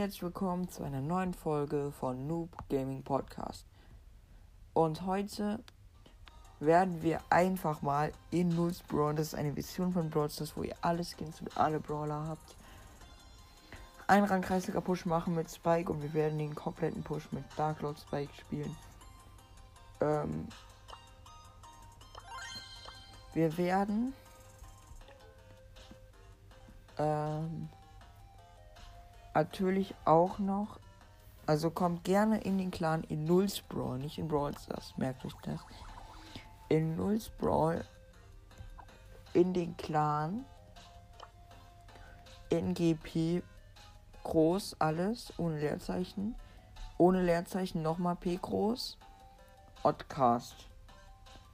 Herzlich willkommen zu einer neuen Folge von Noob Gaming Podcast. Und heute werden wir einfach mal in Nulls Brawl, das ist eine Vision von Brawl Stars, wo ihr alle Skins und alle Brawler habt, einen Rangkreisliga Push machen mit Spike und wir werden den kompletten Push mit Dark Lord Spike spielen. Ähm, wir werden ähm, natürlich auch noch. Also kommt gerne in den Clan in Nulls Brawl, nicht in Brawl Stars, merkt euch das. In Nulls Brawl in den Clan NGP groß alles ohne Leerzeichen. Ohne Leerzeichen nochmal P groß. Podcast.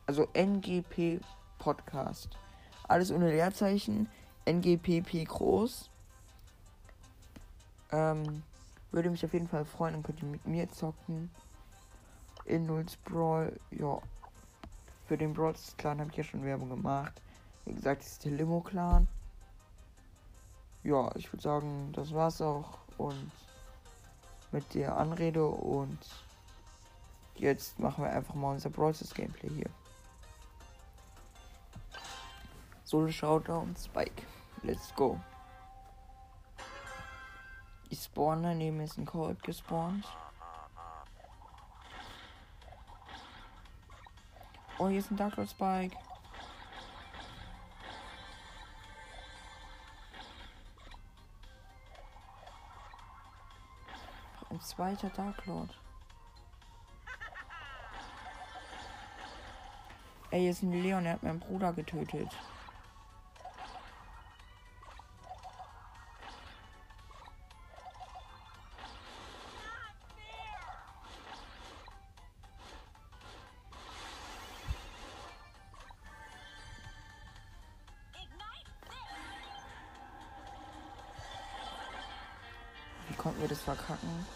Also NGP Podcast. Alles ohne Leerzeichen. NGPP groß. Ähm, würde mich auf jeden Fall freuen, dann könnt ihr mit mir zocken. In Nulls Brawl, ja. Für den Brawl Clan habe ich ja schon Werbung gemacht. Wie gesagt, das ist der Limo Clan. Ja, ich würde sagen, das war's auch. Und mit der Anrede und jetzt machen wir einfach mal unser Brawl Gameplay hier. Solo Showdown Spike. Let's go. Ich spawn daneben ist ein Cold gespawnt. Oh, hier ist ein Dark Lord Spike. Ein zweiter Dark Lord. Ey, hier ist ein Leon, er hat meinen Bruder getötet. Verkacken.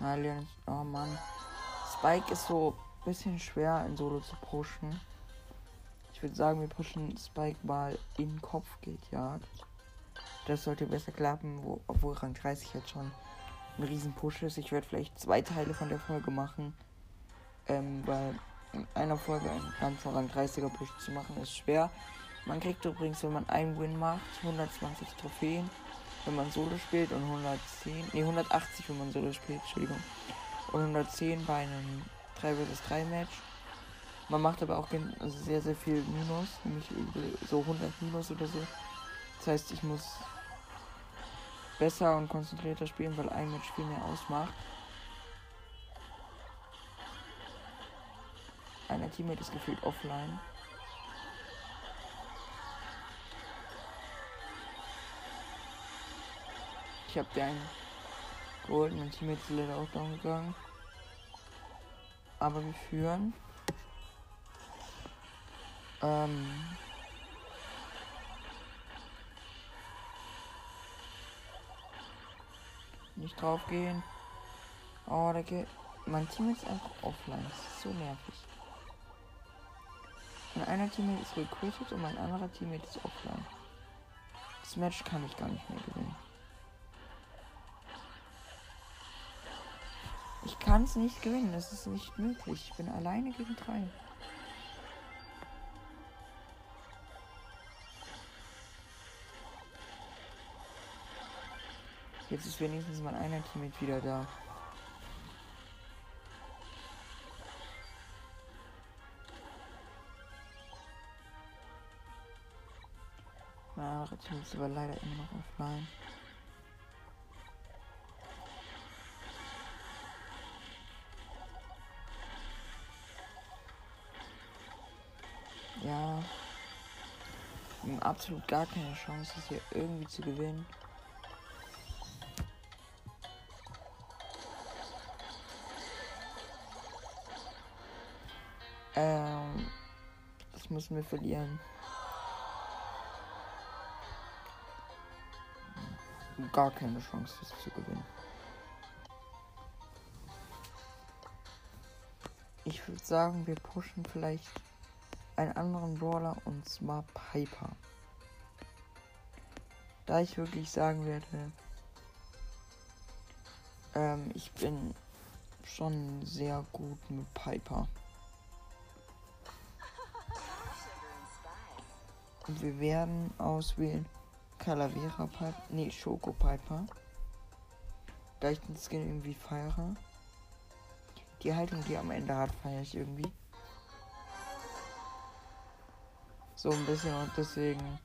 Na, Leon, oh Mann. Spike ist so ein bisschen schwer in Solo zu pushen. Ich würde sagen, wir pushen Spike mal in Kopfgeldjagd. Das sollte besser klappen, wo, obwohl Rang 30 jetzt schon ein riesen Push ist. Ich werde vielleicht zwei Teile von der Folge machen. Ähm, weil in einer Folge einen ganzen Rang 30er Push zu machen ist schwer. Man kriegt übrigens, wenn man einen Win macht, 120 Trophäen wenn man Solo spielt und 110, nee 180, wenn man Solo spielt, Entschuldigung. Und 110 bei einem 3 vs 3 Match. Man macht aber auch also sehr, sehr viel Minus, nämlich so 100 Minus oder so. Das heißt, ich muss besser und konzentrierter spielen, weil ein Match viel mehr ausmacht. Einer Teammate ist gefühlt offline. Ich habe den geholt. Mein Team ist leider auch down gegangen. Aber wir führen. Ähm. Nicht drauf gehen. Oh, der geht. Mein Team ist einfach offline. Das ist so nervig. Mein einer Teammate ist gequittet und mein anderer Teammate ist offline. Das Match kann ich gar nicht mehr gewinnen. Kann es nicht gewinnen. Das ist nicht möglich. Ich bin alleine gegen drei. Jetzt ist wenigstens mein einer Teammate wieder da. Mein anderer Teammate ist aber leider immer noch offline. Ja. Absolut gar keine Chance, das hier irgendwie zu gewinnen. Ähm, das müssen wir verlieren. Gar keine Chance, das zu gewinnen. Ich würde sagen, wir pushen vielleicht einen anderen Brawler und zwar Piper. Da ich wirklich sagen werde, Ähm, ich bin schon sehr gut mit Piper. Und wir werden auswählen Calavera Piper. Nee, Schoko Piper. Da ich den Skin irgendwie feiere. Die Haltung, die am Ende hat, feiere ich irgendwie. So ein bisschen und deswegen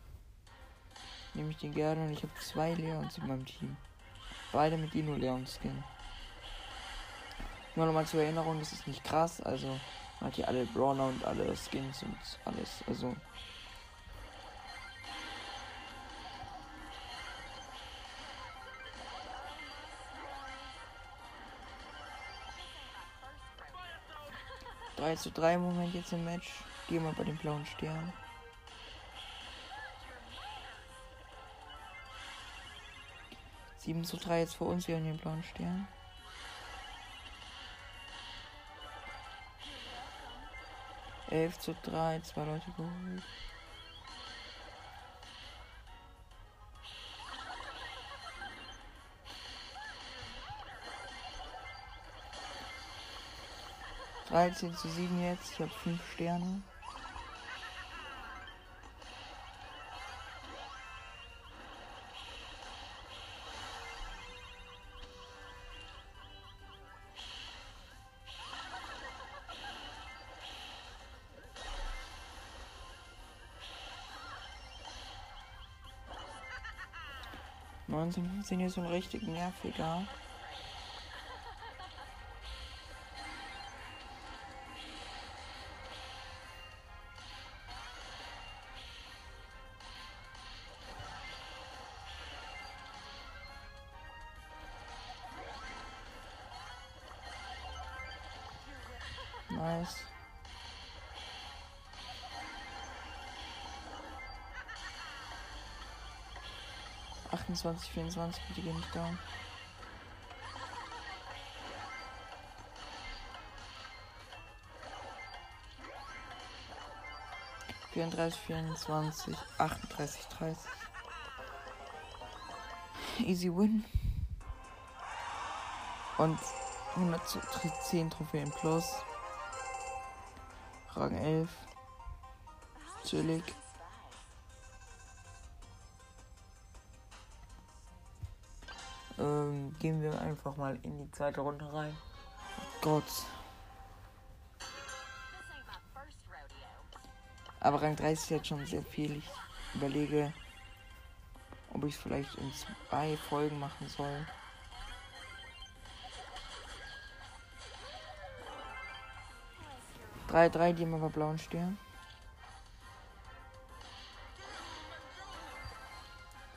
nehme ich den gerne und ich habe zwei Leons in meinem Team. Beide mit Dino Leon Skin. Nur nochmal zur Erinnerung, das ist nicht krass, also man hat hier alle Brawler und alle Skins und alles, also 3 zu 3 im Moment jetzt im Match. Gehen wir bei den blauen Stern. Sieben zu drei jetzt für uns, wir haben den blauen Stern. Elf zu drei, zwei Leute geholt. 13 zu 7 jetzt. Ich habe 5 Sterne. Neunzehn sind hier so ein richtig nerviger. Nice. Achtundzwanzig, vierundzwanzig, bitte geh nicht down. Vierunddreißig, vierundzwanzig, achtunddreißig, dreißig. Easy win. Und 110 Trophäen plus. Rang 11. Chillig. Ähm, gehen wir einfach mal in die zweite Runde rein. Gott. Aber Rang 30 ist jetzt schon sehr viel. Ich überlege, ob ich es vielleicht in zwei Folgen machen soll. 3-3, die immer bei blauen Stern.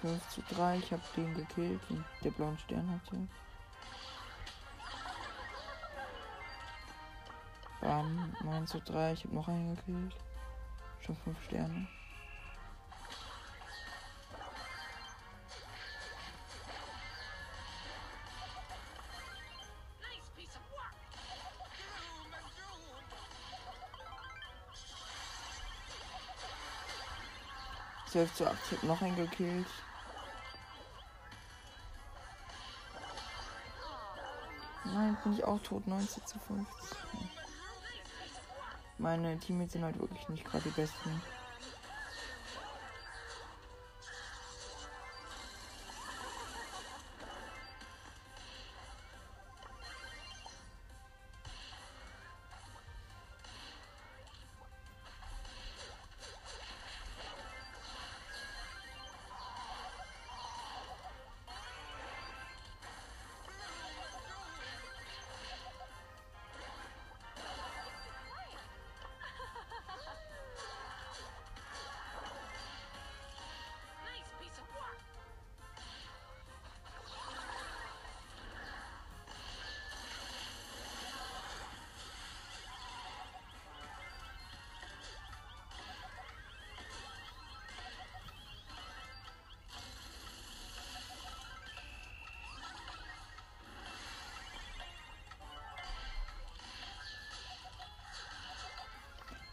5 zu 3, ich habe den gekillt und der blauen Stern hatte. Bam, 9 zu 3, ich habe noch einen gekillt. Schon 5 Sterne. 12 zu 8. Ich hab noch einen gekillt. Nein, bin ich auch tot. 19 zu 15. Meine Teammates sind halt wirklich nicht gerade die besten.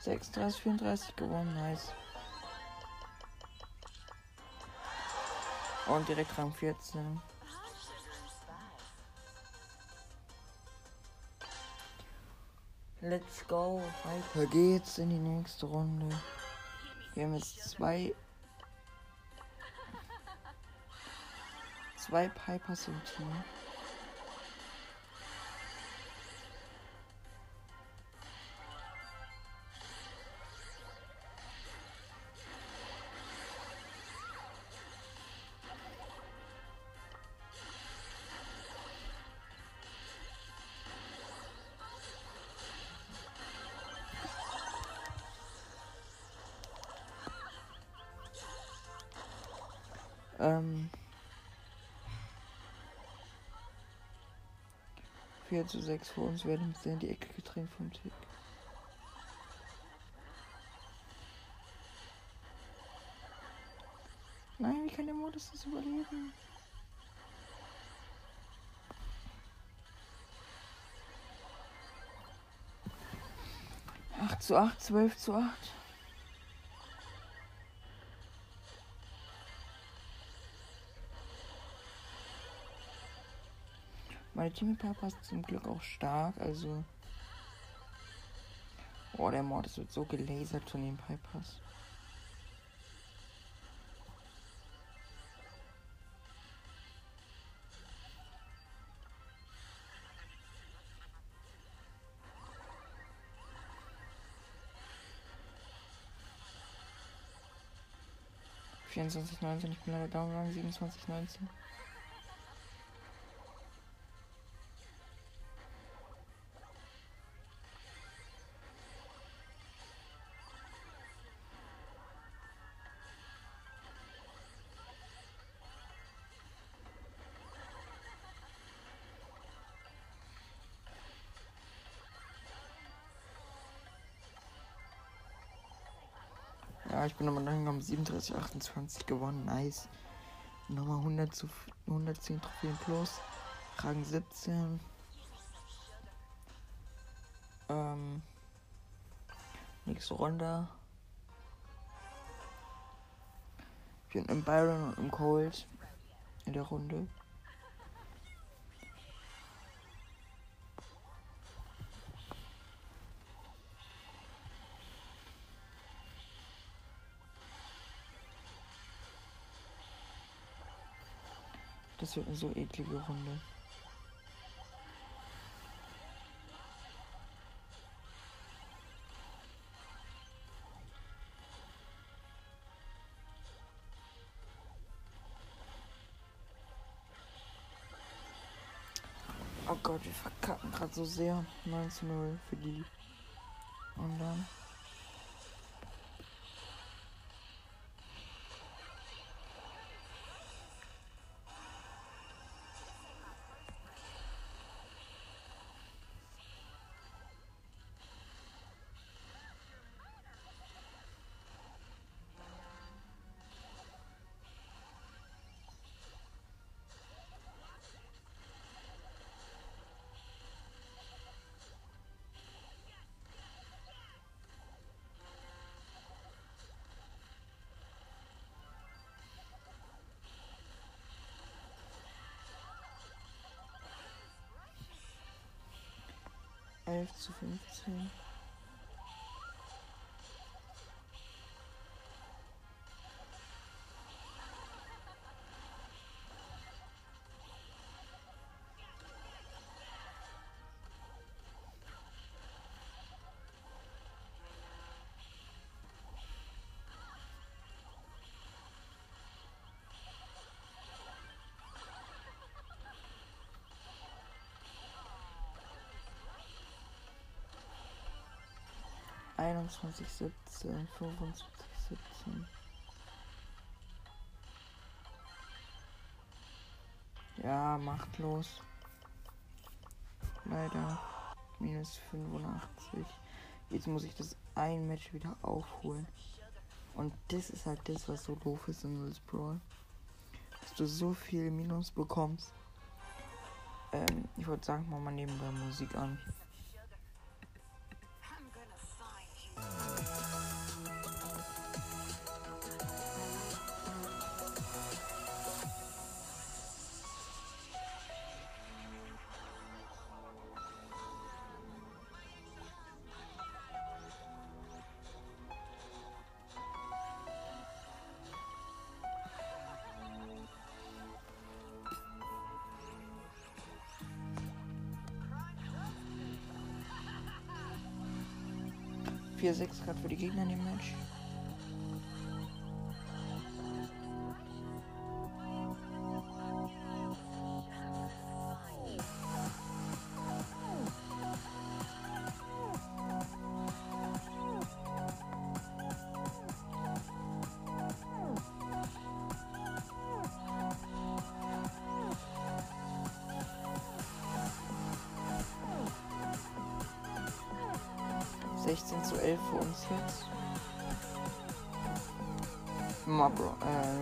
36, 34 gewonnen. Nice. Und direkt Rang 14. Let's go. Weiter geht's in die nächste Runde. Wir haben jetzt zwei. Zwei Pipers im Team. 4 zu 6 vor uns werden uns in die Ecke gedrängt vom Tick. Nein, wie kann der Modus das überleben? Acht zu acht, zwölf zu acht. Meine Teampartner ist zum Glück auch stark, also. Oh, der Mordes wird so gelasert von den Pipers. Vierundzwanzig neunzehn, ich bin leider down, 27, 19. ich bin nochmal angekommen. 37, 28 gewonnen. Nice. Nochmal 100 zu 110 Trophäen plus. Rang 17. Ähm. Nächste Runde. Ich bin im Byron und im Cold in der Runde. Das wird eine so eklige Runde. Oh Gott, wir verkacken gerade so sehr. 19-0 für die. Und dann. 11 zu 15. einundzwanzig, siebzehn, fünfundzwanzig, siebzehn. Ja, machtlos. Leider. Minus 85. Jetzt muss ich das ein Match wieder aufholen. Und das ist halt das, was so doof ist in Wills Brawl. Dass du so viel Minus bekommst. Ähm, ich würde sagen, mal nebenbei Musik an. 4-6 gerade für die Gegner dem Match.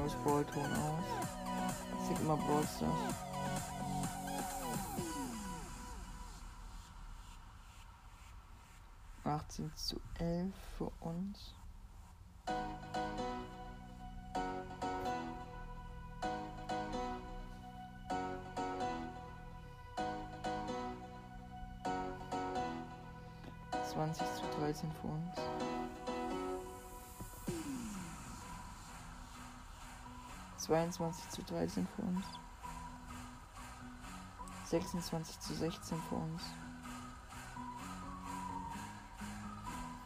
Das Brawl-Ton aus. Sieht immer Brawl Stars. Achtzehn zu elf für uns. 20 zu 13 für uns. Zweiundzwanzig zu dreizehn für uns. Sechsundzwanzig zu sechzehn für uns.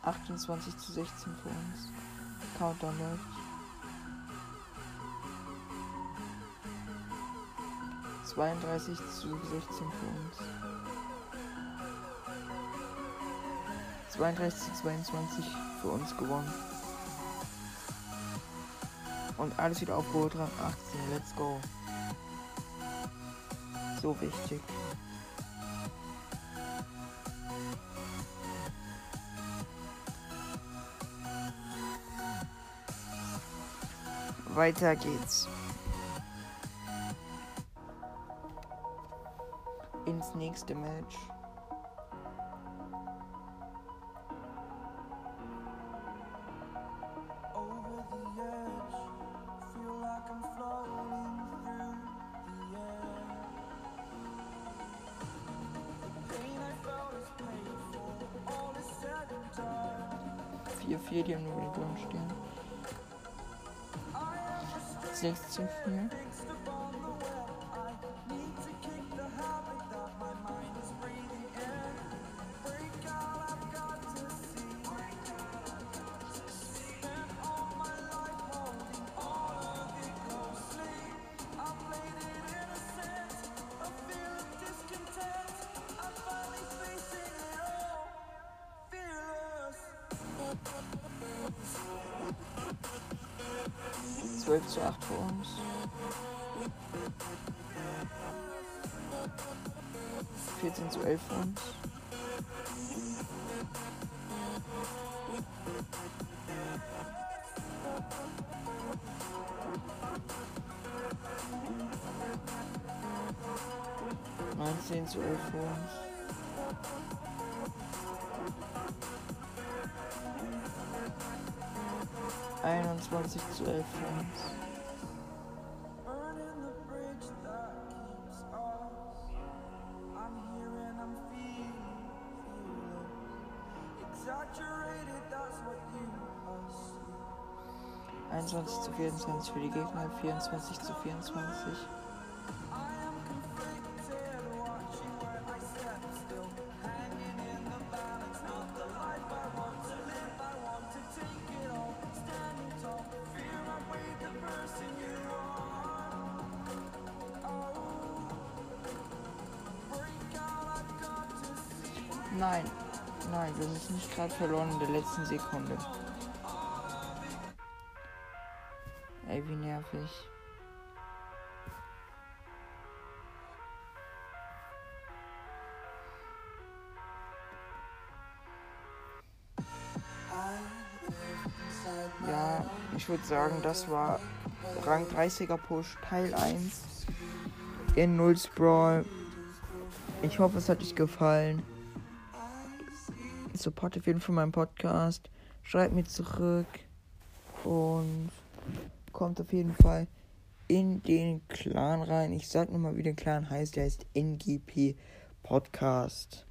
Achtundzwanzig zu sechzehn für uns. Countdown läuft. Zweiunddreißig zu sechzehn für uns. 32 zu 22 für uns gewonnen. Und alles wieder aufgeholt, Rang 18. Let's go. So wichtig. Weiter geht's. Ins nächste Match. rumstehen. 16 viel. 12 zu 8 vor uns. Vierzehn zu elf vor uns. Neunzehn zu elf vor uns. 21 zu 11 für uns. Einundzwanzig zu 24 für die Gegner, 24 zu 24. Nein. Nein, wir müssen nicht gerade verloren in der letzten Sekunde. Ey, wie nervig. Ja, ich würde sagen, das war Rang 30er Push Teil 1 in Nulls Brawl. Ich hoffe, es hat euch gefallen. Support auf jeden Fall meinen Podcast. Schreibt mir zurück. Und kommt auf jeden Fall in den Clan rein. Ich sag nochmal, wie der Clan heißt. Der heißt NGP Podcast.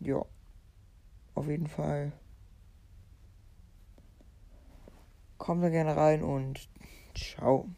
Ja. Auf jeden Fall. Kommt da gerne rein und ciao.